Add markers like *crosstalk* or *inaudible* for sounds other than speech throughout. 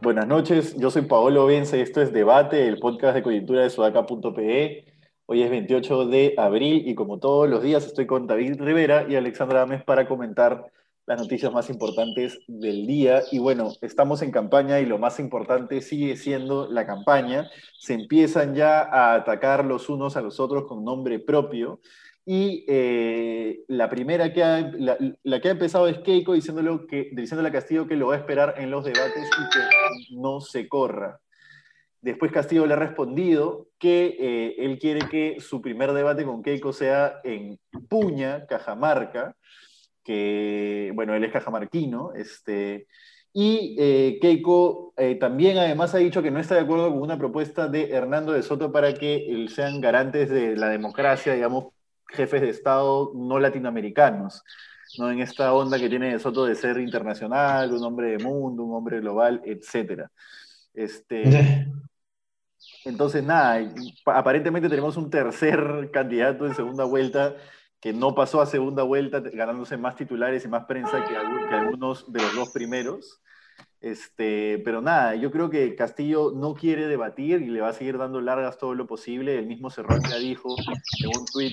Buenas noches, yo soy Paolo Vence esto es Debate, el podcast de coyuntura de sudaca.pe. Hoy es 28 de abril y como todos los días estoy con David Rivera y Alexandra Ames para comentar las noticias más importantes del día. Y bueno, estamos en campaña y lo más importante sigue siendo la campaña. Se empiezan ya a atacar los unos a los otros con nombre propio. Y eh, la primera que ha, la, que ha empezado es Keiko diciéndole, que, diciéndole a Castillo que lo va a esperar en los debates y que no se corra. Después Castillo le ha respondido que eh, él quiere que su primer debate con Keiko sea en Puña, Cajamarca, que, bueno, él es cajamarquino, este, y eh, Keiko también además ha dicho que no está de acuerdo con una propuesta de Hernando de Soto para que sean garantes de la democracia, digamos, jefes de Estado no latinoamericanos, ¿no? en esta onda que tiene Soto de ser internacional, un hombre de mundo, un hombre global, etc. Este, entonces, nada, aparentemente tenemos un tercer *laughs* candidato en segunda vuelta que no pasó a segunda vuelta ganándose más titulares y más prensa que, algunos de los dos primeros. Este, pero nada, yo creo que Castillo no quiere debatir y le va a seguir dando largas todo lo posible. El mismo Cerrón ya dijo en un tuit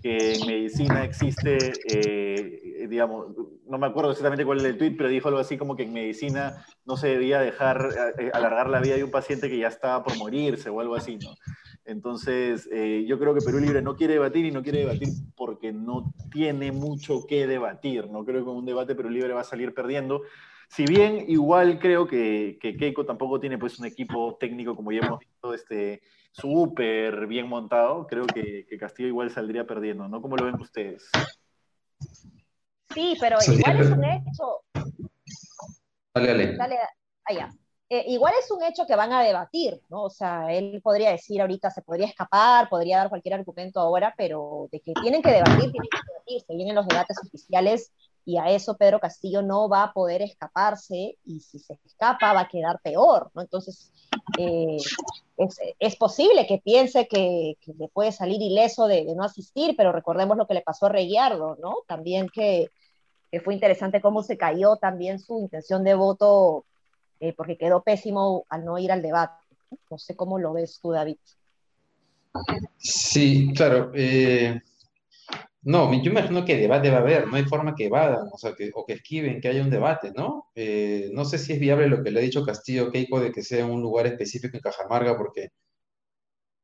que en medicina existe, eh, digamos, no me acuerdo exactamente cuál es el tuit, pero dijo algo así como que en medicina no se debía dejar eh, alargar la vida de un paciente que ya estaba por morirse o algo así, ¿no? Entonces, eh, yo creo que Perú Libre no quiere debatir y no quiere debatir porque no tiene mucho que debatir. No creo que con un debate Perú Libre va a salir perdiendo si bien igual creo que, Keiko tampoco tiene pues un equipo técnico como ya hemos visto este súper bien montado, creo que, Castillo igual saldría perdiendo, ¿no? ¿Cómo lo ven ustedes? Sí, pero igual es un hecho. Dale, dale. Dale, allá. Eh, igual es un hecho que van a debatir, ¿no? O sea, él podría decir ahorita, se podría escapar, podría dar cualquier argumento ahora, pero de que tienen que debatir, tienen que debatir, se vienen los debates oficiales y a eso Pedro Castillo no va a poder escaparse y si se escapa va a quedar peor, ¿no? Entonces, eh, es, posible que piense que, le puede salir ileso de, no asistir, pero recordemos lo que le pasó a Reguiardo, ¿no? También que, fue interesante cómo se cayó también su intención de voto eh, porque quedó pésimo al no ir al debate. No sé cómo lo ves tú, David. Sí, claro. Eh, no, yo imagino que debate va a haber, no hay forma que vadan, o sea, que, o que esquiven, que haya un debate, ¿no? Eh, no sé si es viable lo que le ha dicho Castillo Keiko de que sea en un lugar específico en Cajamarca, porque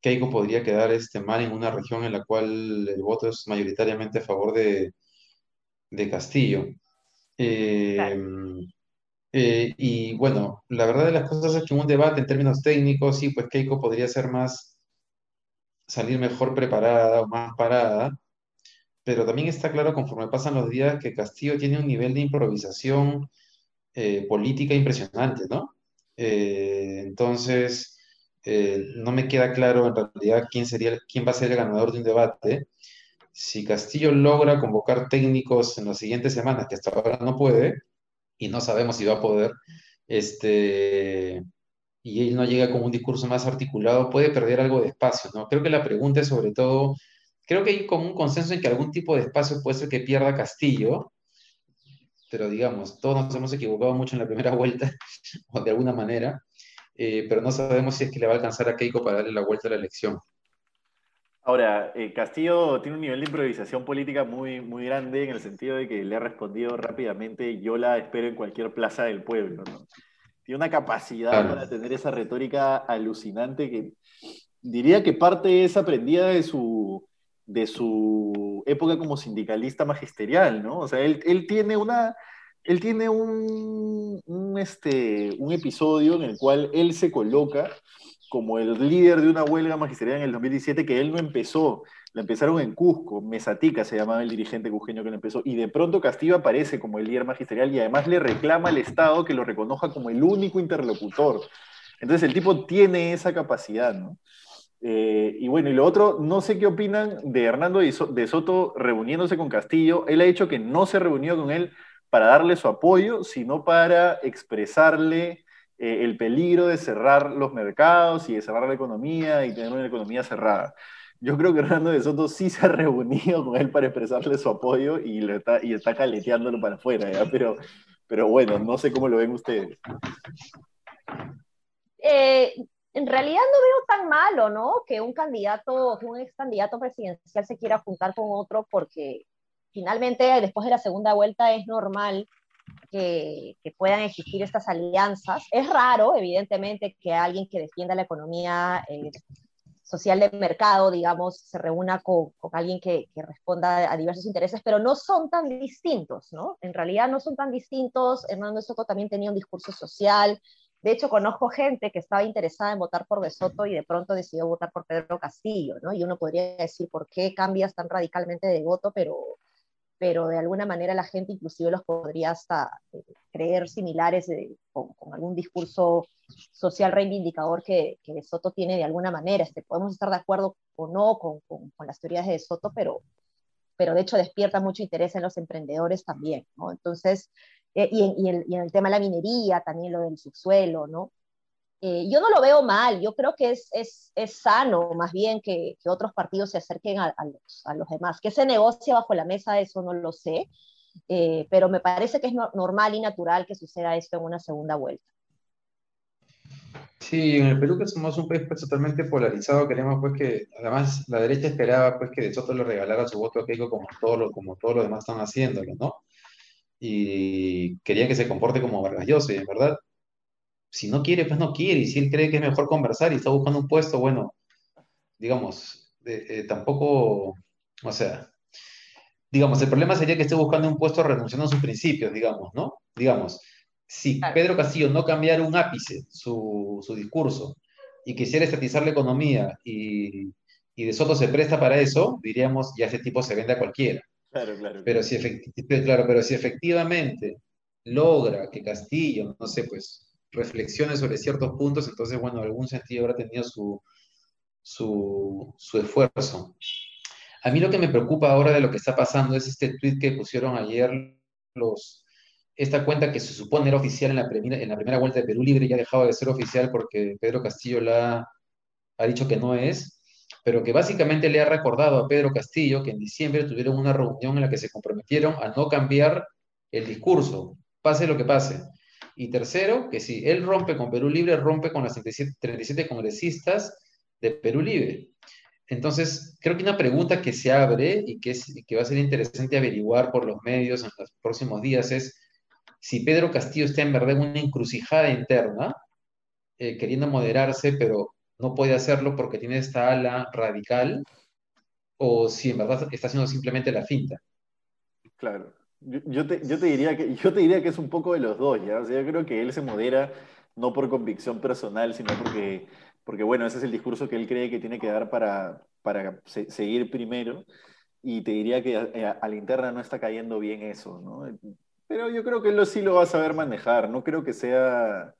Keiko podría quedar este, mal en una región en la cual el voto es mayoritariamente a favor de, Castillo. Eh, y bueno, la verdad de las cosas es que un debate en términos técnicos, sí, pues Keiko podría ser más, salir mejor preparada o más parada pero también está claro conforme pasan los días que Castillo tiene un nivel de improvisación eh, política impresionante, ¿no? Eh, entonces, no me queda claro en realidad quién, sería, quién va a ser el ganador de un debate. Si Castillo logra convocar técnicos en las siguientes semanas, que hasta ahora no puede, y no sabemos si va a poder, este, y él no llega con un discurso más articulado, puede perder algo de espacio, ¿no? Creo que la pregunta es sobre todo Creo que hay como un consenso en que algún tipo de espacio puede ser que pierda Castillo, pero digamos, todos nos hemos equivocado mucho en la primera *laughs* vuelta, o de alguna manera, eh, pero no sabemos si es que le va a alcanzar a Keiko para darle la vuelta a la elección. Ahora, eh, Castillo tiene un nivel de improvisación política muy, muy grande en el sentido de que le ha respondido rápidamente, yo la espero en cualquier plaza del pueblo. Tiene una capacidad para tener esa retórica alucinante que diría que parte es aprendida de su, de su época como sindicalista magisterial, ¿no? O sea, él, tiene una, él tiene un, este, un episodio en el cual él se coloca como el líder de una huelga magisterial en el 2017 que él no empezó, la empezaron en Cusco, Mesatica se llamaba el dirigente cusqueño que lo empezó, y de pronto Castillo aparece como el líder magisterial y además le reclama al Estado que lo reconozca como el único interlocutor. Entonces el tipo tiene esa capacidad, ¿no? Eh, y bueno, y lo otro, no sé qué opinan de Hernando de Soto reuniéndose con Castillo. Él ha dicho que no se reunió con él para darle su apoyo, sino para expresarle eh, el peligro de cerrar los mercados y de cerrar la economía y tener una economía cerrada. Yo creo que Hernando de Soto sí se ha reunido con él para expresarle su apoyo y, lo está, y está caleteándolo para afuera, Pero, pero bueno, no sé cómo lo ven ustedes. Eh, en realidad no veo tan malo, ¿no? Que un candidato, que un ex candidato presidencial se quiera juntar con otro porque finalmente después de la segunda vuelta es normal que, puedan existir estas alianzas. Es raro, evidentemente, que alguien que defienda la economía eh, social de mercado, digamos, se reúna con, alguien que, responda a diversos intereses, pero no son tan distintos, ¿no? En realidad no son tan distintos. Hernando Soto también tenía un discurso social. De hecho, conozco gente que estaba interesada en votar por De Soto y de pronto decidió votar por Pedro Castillo, ¿no? Y uno podría decir, ¿por qué cambias tan radicalmente de voto? Pero pero de alguna manera la gente inclusive los podría hasta eh, creer similares con, algún discurso social reivindicador que, que, Soto tiene de alguna manera. Este, podemos estar de acuerdo o no con, con, las teorías de Soto, pero, pero de hecho despierta mucho interés en los emprendedores también, ¿no? Entonces, eh, y, y, en, el, tema de la minería, también lo del subsuelo, ¿no? Eh, yo no lo veo mal, yo creo que es, es, es sano más bien que, que, otros partidos se acerquen a, a, los, a, los, demás. Que se negocie bajo la mesa, eso no lo sé, eh, pero me parece que es normal y natural que suceda esto en una segunda vuelta. Sí, en el Perú que somos un país pues, totalmente polarizado, queremos pues que, además la derecha esperaba pues que De Soto le regalara su voto a Keiko como todos los como todos los demás están haciéndolo, ¿no? Y querían que se comporte como Vargas Llosa, y en verdad si no quiere, pues no quiere, y si él cree que es mejor conversar y está buscando un puesto, bueno, digamos, eh, tampoco, o sea, digamos, el problema sería que esté buscando un puesto renunciando a sus principios, digamos, ¿no? Digamos, si Pedro Castillo no cambiara un ápice su, su discurso y quisiera estatizar la economía y, y, de Soto se presta para eso, diríamos, ya ese tipo se vende a cualquiera. Claro, claro. Pero si, claro, pero si efectivamente logra que Castillo, no sé, pues reflexiones sobre ciertos puntos, entonces, bueno, en algún sentido habrá tenido su, su, esfuerzo. A mí lo que me preocupa ahora de lo que está pasando es este tweet que pusieron ayer los, esta cuenta que se supone era oficial en la, primera, en la primera vuelta de Perú Libre ya ha dejado de ser oficial porque Pedro Castillo la, ha dicho que no es, pero que básicamente le ha recordado a Pedro Castillo que en diciembre tuvieron una reunión en la que se comprometieron a no cambiar el discurso, pase lo que pase. Y tercero, que si él rompe con Perú Libre, rompe con las 37, congresistas de Perú Libre. Entonces, creo que una pregunta que se abre y que, es, que va a ser interesante averiguar por los medios en los próximos días es si Pedro Castillo está en verdad en una encrucijada interna, eh, queriendo moderarse, pero no puede hacerlo porque tiene esta ala radical, o si en verdad está haciendo simplemente la finta. Claro. Yo te, yo, te diría que, yo te diría que es un poco de los dos, ¿ya? O sea, yo creo que él se modera no por convicción personal, sino porque, porque, bueno, ese es el discurso que él cree que tiene que dar para, para seguir primero. Y te diría que a, a, la interna no está cayendo bien eso, ¿no? Pero yo creo que él sí lo va a saber manejar, no creo que sea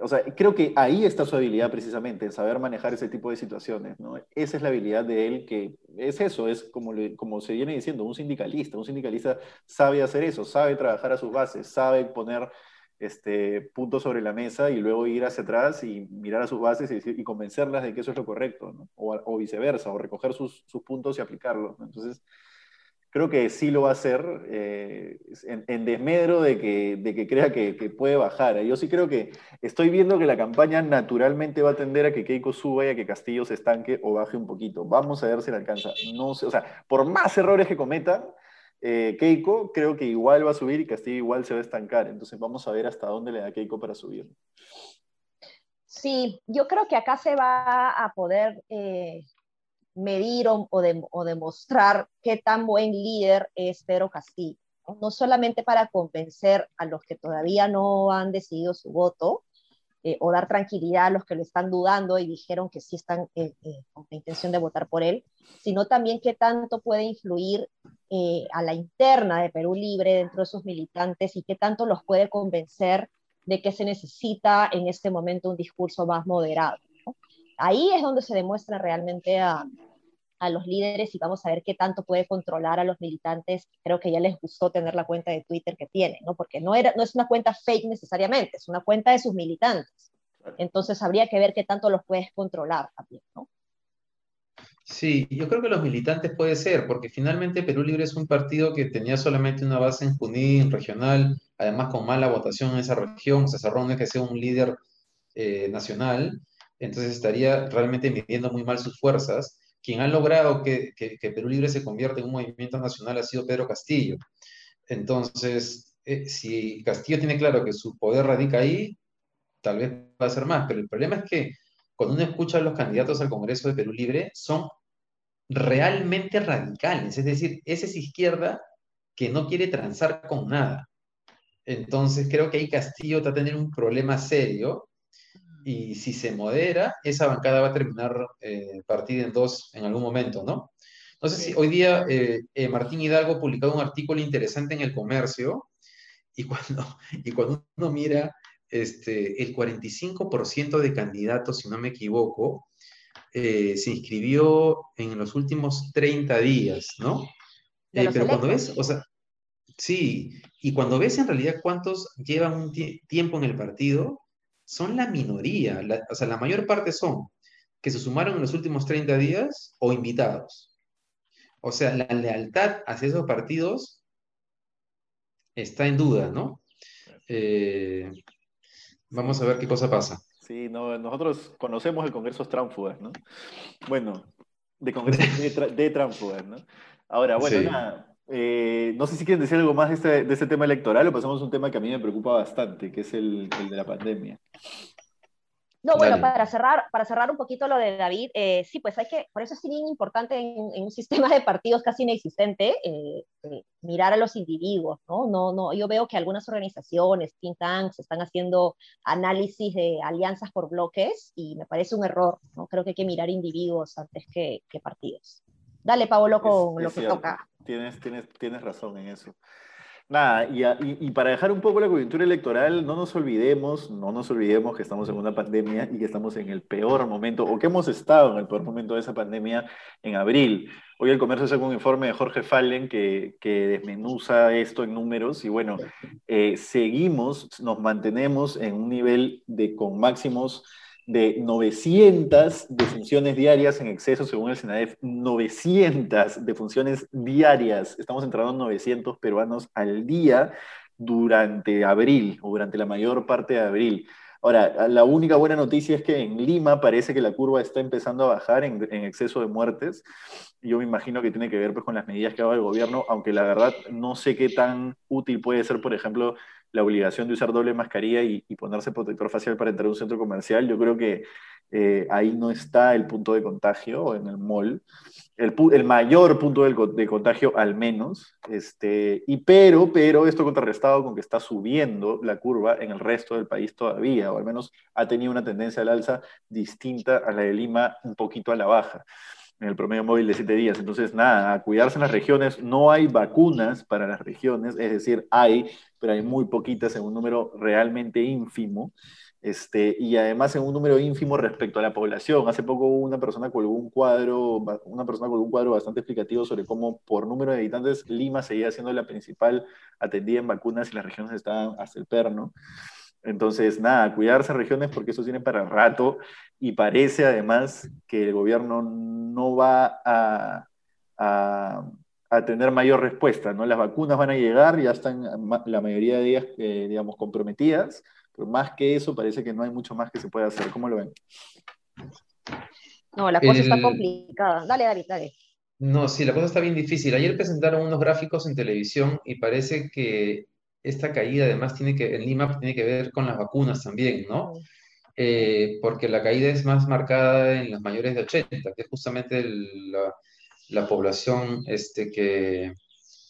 o sea, creo que ahí está su habilidad precisamente, en saber manejar ese tipo de situaciones, ¿no? Esa es la habilidad de él que es eso, es como, como se viene diciendo, un sindicalista. Un sindicalista sabe hacer eso, sabe trabajar a sus bases, sabe poner este, puntos sobre la mesa y luego ir hacia atrás y mirar a sus bases y, convencerlas de que eso es lo correcto, o, viceversa, o recoger sus, sus puntos y aplicarlos. Entonces, creo que sí lo va a hacer eh, en, desmedro de que, de que crea que, puede bajar. Yo sí creo que estoy viendo que la campaña naturalmente va a tender a que Keiko suba y a que Castillo se estanque o baje un poquito. Vamos a ver si le alcanza. No sé, o sea, por más errores que cometa eh, Keiko, creo que igual va a subir y Castillo igual se va a estancar. Entonces vamos a ver hasta dónde le da Keiko para subir. Sí, yo creo que acá se va a poder eh, medir o, demostrar qué tan buen líder es Pedro Castillo. ¿no? solamente para convencer a los que todavía no han decidido su voto eh, o dar tranquilidad a los que lo están dudando y dijeron que sí están eh, eh, con la intención de votar por él, sino también qué tanto puede influir a la interna de Perú Libre dentro de sus militantes y qué tanto los puede convencer de que se necesita en este momento un discurso más moderado. Ahí es donde se demuestra realmente a, a los líderes y vamos a ver qué tanto puede controlar a los militantes. Creo que ya les gustó tener la cuenta de Twitter que tiene, ¿no? Porque no, era, no es una cuenta fake necesariamente, es una cuenta de sus militantes. Entonces habría que ver qué tanto los puedes controlar también, ¿no? Sí, yo creo que los militantes puede ser, porque finalmente Perú Libre es un partido que tenía solamente una base en Junín, regional, además con mala votación en esa región, se cerró que sea un líder eh, nacional, entonces estaría realmente midiendo muy mal sus fuerzas. Quien ha logrado que, Perú Libre se convierta en un movimiento nacional ha sido Pedro Castillo. Entonces, eh, si Castillo tiene claro que su poder radica ahí, tal vez va a ser más, pero el problema es que cuando uno escucha a los candidatos al Congreso de Perú Libre, son realmente radicales, es decir, esa es izquierda que no quiere transar con nada. Entonces creo que ahí Castillo va a tener un problema serio y si se modera, esa bancada va a terminar eh, partida en dos en algún momento, ¿no? No sé si hoy día eh, eh, Martín Hidalgo ha publicado un artículo interesante en el comercio y cuando, *laughs* y cuando uno mira este, el 45% de candidatos, si no me equivoco, eh, se inscribió en los últimos 30 días, ¿no? Pero cuando ves, o sea, sí, y cuando ves en realidad cuántos llevan un tiempo en el partido, son la minoría, o sea, la mayor parte son que se sumaron en los últimos 30 días o invitados. O sea, la lealtad hacia esos partidos está en duda, ¿no? Eh, Vamos a ver qué cosa pasa. Sí, no, nosotros conocemos el Congreso Tránfugas, ¿no? Bueno, de Congreso *laughs* de, de Tránfugas, ¿no? Ahora, bueno, nada, eh, no sé si quieren decir algo más de este, de este, tema electoral o pasamos a un tema que a mí me preocupa bastante, que es el, el de la pandemia. No, bueno, para cerrar, para cerrar un poquito lo de David, eh, sí, pues hay que, por eso es bien importante en, un *laughs* sistema de partidos casi inexistente, eh, eh, mirar a los individuos, ¿no? No, no, yo veo que algunas organizaciones, think tanks, están haciendo análisis de alianzas por bloques y me parece un error, ¿no? Creo que hay que mirar individuos antes que, que partidos. Dale, Pablo, con lo que toca. Tienes, tienes, tienes razón en eso. Nada, y, para dejar un poco la coyuntura electoral, no nos olvidemos, no nos olvidemos que estamos en una pandemia y que estamos en el peor momento, o que hemos estado en el peor momento de esa pandemia en abril. Hoy el comercio sacó un informe de Jorge Fallen que, que desmenuza esto en números y bueno, eh, seguimos, nos mantenemos en un nivel de con máximos de 900 defunciones diarias en exceso, según el SENADEF, 900 defunciones diarias. Estamos entrando en 900 peruanos al día durante abril o durante la mayor parte de abril. Ahora, la única buena noticia es que en Lima parece que la curva está empezando a bajar en, exceso de muertes. Yo me imagino que tiene que ver pues, con las medidas que ha el gobierno, aunque la verdad no sé qué tan útil puede ser, por ejemplo, la obligación de usar doble mascarilla y, ponerse protector facial para entrar a un centro comercial, yo creo que eh, ahí no está el punto de contagio en el mall, el, el mayor punto de, contagio al menos, este, y pero, pero esto contrarrestado con que está subiendo la curva en el resto del país todavía, o al menos ha tenido una tendencia al alza distinta a la de Lima, un poquito a la baja en el promedio móvil de siete días. Entonces, nada, cuidarse en las regiones. No hay vacunas para las regiones, es decir, hay, pero hay muy poquitas en un número realmente ínfimo. Este, y además en un número ínfimo respecto a la población. Hace poco una persona colgó un cuadro, una persona colgó un cuadro bastante explicativo sobre cómo por número de habitantes Lima seguía siendo la principal atendida en vacunas y las regiones estaban hasta el perno. Entonces, nada, cuidarse regiones porque eso tiene para rato y parece además que el gobierno no va a, a, tener mayor respuesta, ¿no? Las vacunas van a llegar, ya están la mayoría de ellas, eh, digamos, comprometidas, pero más que eso parece que no hay mucho más que se pueda hacer. ¿Cómo lo ven? No, la cosa está complicada. Dale, David, dale. No, sí, la cosa está bien difícil. Ayer presentaron unos gráficos en televisión y parece que esta caída además tiene que, en Lima tiene que ver con las vacunas también, ¿no? Eh, porque la caída es más marcada en los mayores de 80, que es justamente la, población este, que,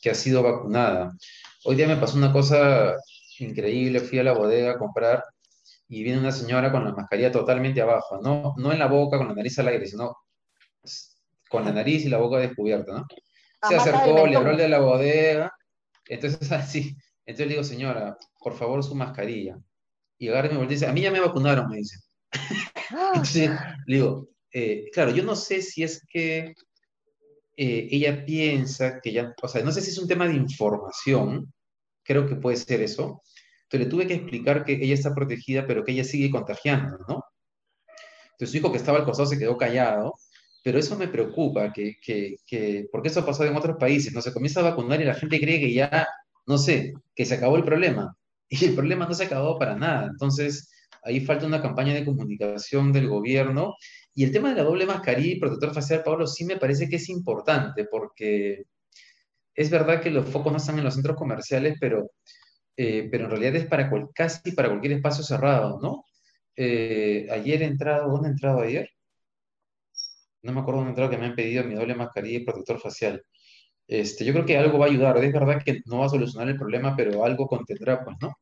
que ha sido vacunada. Hoy día me pasó una cosa increíble, fui a la bodega a comprar y viene una señora con la mascarilla totalmente abajo, no, no en la boca, con la nariz al aire, sino con la nariz y la boca descubierta, ¿no? Se acercó, le habló de la bodega, entonces *laughs* así, entonces le digo, señora, por favor, su mascarilla. Y agarra y me dice, a mí ya me vacunaron, me dice. *laughs* Entonces le digo, eh, claro, yo no sé si es que eh, ella piensa que ya, o sea, no sé si es un tema de información, creo que puede ser eso, pero le tuve que explicar que ella está protegida, pero que ella sigue contagiando, ¿no? Entonces su hijo que estaba al costado se quedó callado, pero eso me preocupa, que, que, que, porque eso ha pasado en otros países, no se comienza a vacunar y la gente cree que ya, no sé, que se acabó el problema, *laughs* y el problema no se acabó para nada, entonces ahí falta una campaña de comunicación del gobierno, y el tema de la doble mascarilla y protector facial, Pablo, sí me parece que es importante, porque es verdad que los focos no están en los centros comerciales, pero, eh, pero en realidad es para casi para cualquier espacio cerrado, ¿no? Eh, ayer he entrado, ¿dónde he entrado ayer? No me acuerdo dónde he entrado que me han pedido mi doble mascarilla y protector facial. Este, yo creo que algo va a ayudar. Es verdad que no va a solucionar el problema, pero algo contendrá, pues, ¿no?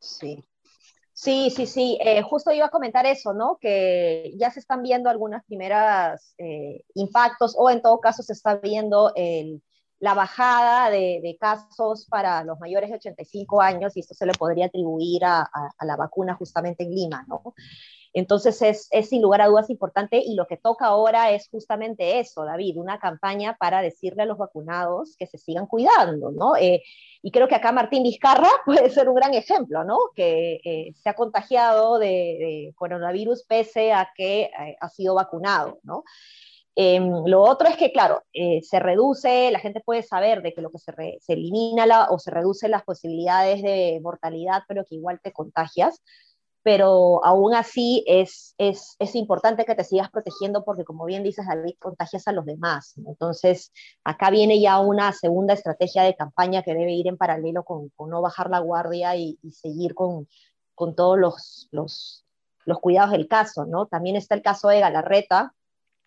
Sí. Sí, sí, sí. Eh, justo iba a comentar eso, ¿no? Que ya se están viendo algunas primeras eh, impactos o en todo caso se está viendo la bajada de, casos para los mayores de 85 años y esto se le podría atribuir a, a la vacuna justamente en Lima, ¿no? Entonces es, sin lugar a dudas importante y lo que toca ahora es justamente eso, David, una campaña para decirle a los vacunados que se sigan cuidando, ¿no? Eh, y creo que acá Martín Vizcarra *laughs* puede ser un gran ejemplo, ¿no? Que eh, se ha contagiado de, coronavirus pese a que eh, ha sido vacunado, ¿no? Em, lo otro es que, claro, se reduce, la gente puede saber de que lo que se, se elimina la, o se reduce las posibilidades de mortalidad, pero que igual te contagias pero aún así es, es, es, importante que te sigas protegiendo porque, como bien dices, David, contagias a los demás. Entonces, acá viene ya una segunda estrategia de campaña que debe ir en paralelo con, con no bajar la guardia y, y seguir con, con todos los, los, los, cuidados del caso, ¿no? También está el caso de Galarreta,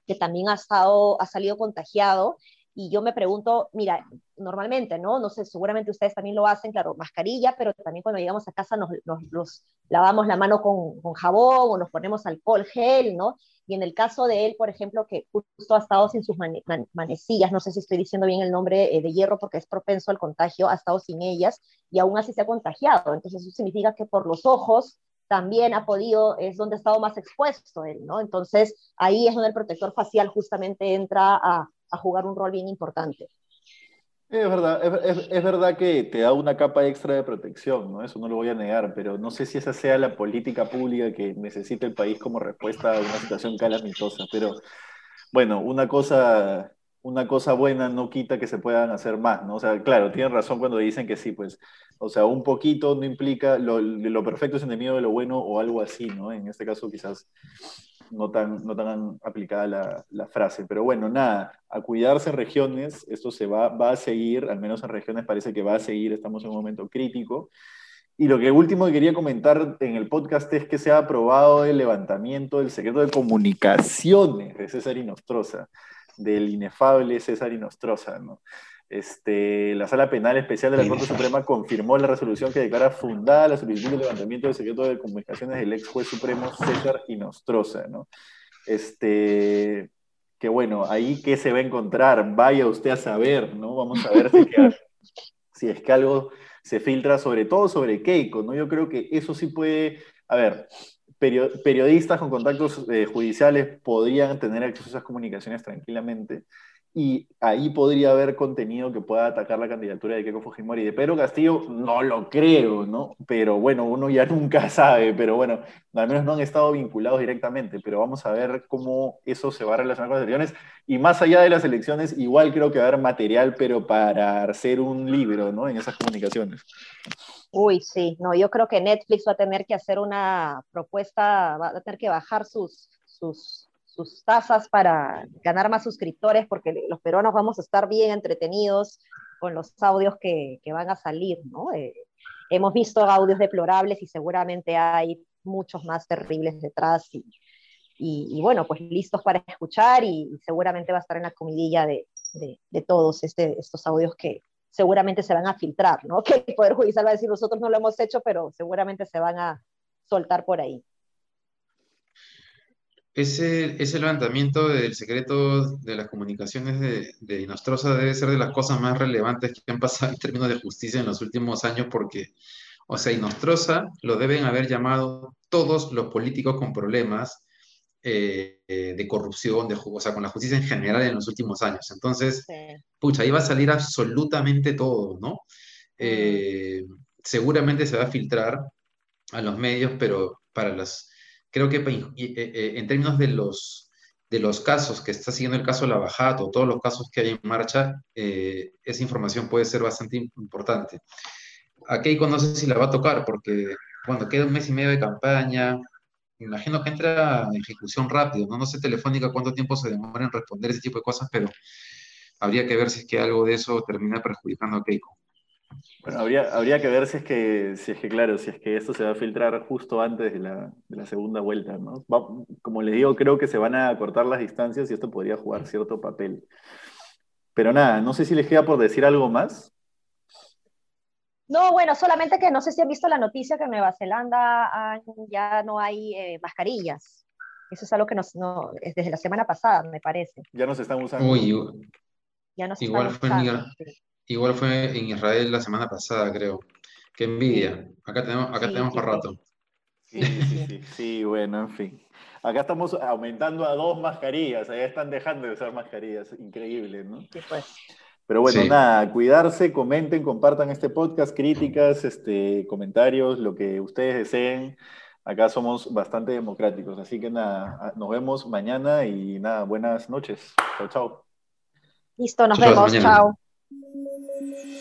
que también ha, estado, ha salido contagiado y yo me pregunto, mira, normalmente, ¿no? No sé, seguramente ustedes también lo hacen, claro, mascarilla, pero también cuando llegamos a casa nos, nos, lavamos la mano con, con, jabón o nos ponemos alcohol gel, ¿no? Y en el caso de él, por ejemplo, que justo ha estado sin sus manecillas, no sé si estoy diciendo bien el nombre eh, de hierro porque es propenso al contagio, ha estado sin ellas y aún así se ha contagiado. Entonces eso significa que por los ojos también ha podido, es donde ha estado más expuesto él, ¿no? Entonces ahí es donde el protector facial justamente entra a, a jugar un rol bien importante. Es verdad, es, es, verdad que te da una capa extra de protección, ¿no? Eso no lo voy a negar, pero no sé si esa sea la política pública que necesita el país como respuesta a una situación calamitosa. Pero bueno, una cosa, una cosa buena no quita que se puedan hacer más, ¿no? O sea, claro, tienen razón cuando dicen que sí, pues, o sea, un poquito no implica, lo, lo perfecto es enemigo de lo bueno o algo así, ¿no? En este caso quizás no tan, no tan aplicada la, la, frase. Pero bueno, nada, a cuidarse en regiones, esto se va, va a seguir, al menos en regiones parece que va a seguir, estamos en un momento crítico. Y lo que último que quería comentar en el podcast es que se ha aprobado el levantamiento del secreto de comunicaciones de César Inostroza, del inefable César Inostroza, ¿no? Este, la Sala Penal Especial de la Corte Suprema confirmó la resolución que declara fundada la solicitud de levantamiento del secreto de comunicaciones del ex juez supremo César Inostroza, ¿no? Este, que bueno, ahí qué se va a encontrar, vaya usted a saber, ¿no? Vamos a ver si, *laughs* si es que algo se filtra, sobre todo sobre Keiko, ¿no? Yo creo que eso sí puede, a ver, periodistas con contactos eh, judiciales podrían tener acceso a esas comunicaciones tranquilamente, y ahí podría haber contenido que pueda atacar la candidatura de Keiko Fujimori. De Pedro Castillo no lo creo, ¿no? Pero bueno, uno ya *laughs* nunca sabe, pero bueno, al menos no han estado vinculados directamente, pero vamos a ver cómo eso se va a relacionar con las elecciones. Y más allá de las elecciones, igual creo que va a haber material, pero para hacer un libro, ¿no? En esas comunicaciones. Uy, sí, no, yo creo que Netflix va a tener que hacer una propuesta, va a tener que bajar sus, sus sus tasas para ganar más suscriptores, porque los peruanos vamos a estar bien entretenidos con los audios que, que van a salir, ¿no? Eh, hemos visto audios deplorables y seguramente hay muchos más terribles detrás y, y, bueno, pues listos para escuchar y, seguramente va a estar en la comidilla de, de, de, todos este, estos audios que seguramente se van a filtrar, ¿no? *laughs* Que el Poder Judicial va a decir, nosotros no lo hemos hecho, pero seguramente se van a soltar por ahí. Ese, ese levantamiento del secreto de las comunicaciones de, de Inostroza debe ser de las cosas más relevantes que han pasado en términos de justicia en los últimos años porque, o sea, Inostroza lo deben haber llamado todos los políticos con problemas eh, de corrupción, de, o sea, con la justicia en general en los últimos años. Entonces, pucha, ahí va a salir absolutamente todo, ¿no? Eh, seguramente se va a filtrar a los medios, pero para las, creo que eh, en términos de los, de los casos que está siguiendo el caso Lavajato, todos los casos que hay en marcha, esa información puede ser bastante importante. A Keiko no sé si la va a tocar, porque cuando queda un mes y medio de campaña, imagino que entra en ejecución rápido, ¿no? No sé Telefónica cuánto tiempo se demora en responder ese tipo de cosas, pero habría que ver si es que algo de eso termina perjudicando a Keiko. Bueno, habría, habría que ver si es que, si es que, claro, si es que esto se va a filtrar justo antes de la, de la segunda vuelta, ¿no? como les digo, creo que se van a cortar las distancias y esto podría jugar cierto papel. Pero nada, no sé si les queda por decir algo más. No, bueno, solamente que no sé si han visto la noticia que en Nueva Zelanda ya no hay eh, mascarillas. Eso es algo que nos, no, es desde la semana pasada, me parece. Ya no se están usando. Uy, ya no se igual, están fue usando, igual fue en Israel la semana pasada, creo. Qué envidia. Acá tenemos, acá tenemos para rato. Sí, sí, sí, *laughs* sí, bueno, en fin. Acá estamos aumentando a dos mascarillas, allá están dejando de usar mascarillas, increíble, ¿no? Sí, pues. Pero bueno, nada, cuidarse, comenten, compartan este podcast, críticas, este, comentarios, lo que ustedes deseen. Acá somos bastante democráticos, así que nada, nos vemos mañana y nada, buenas noches. Chao, chao. Listo, nos vemos, chao. Thank you.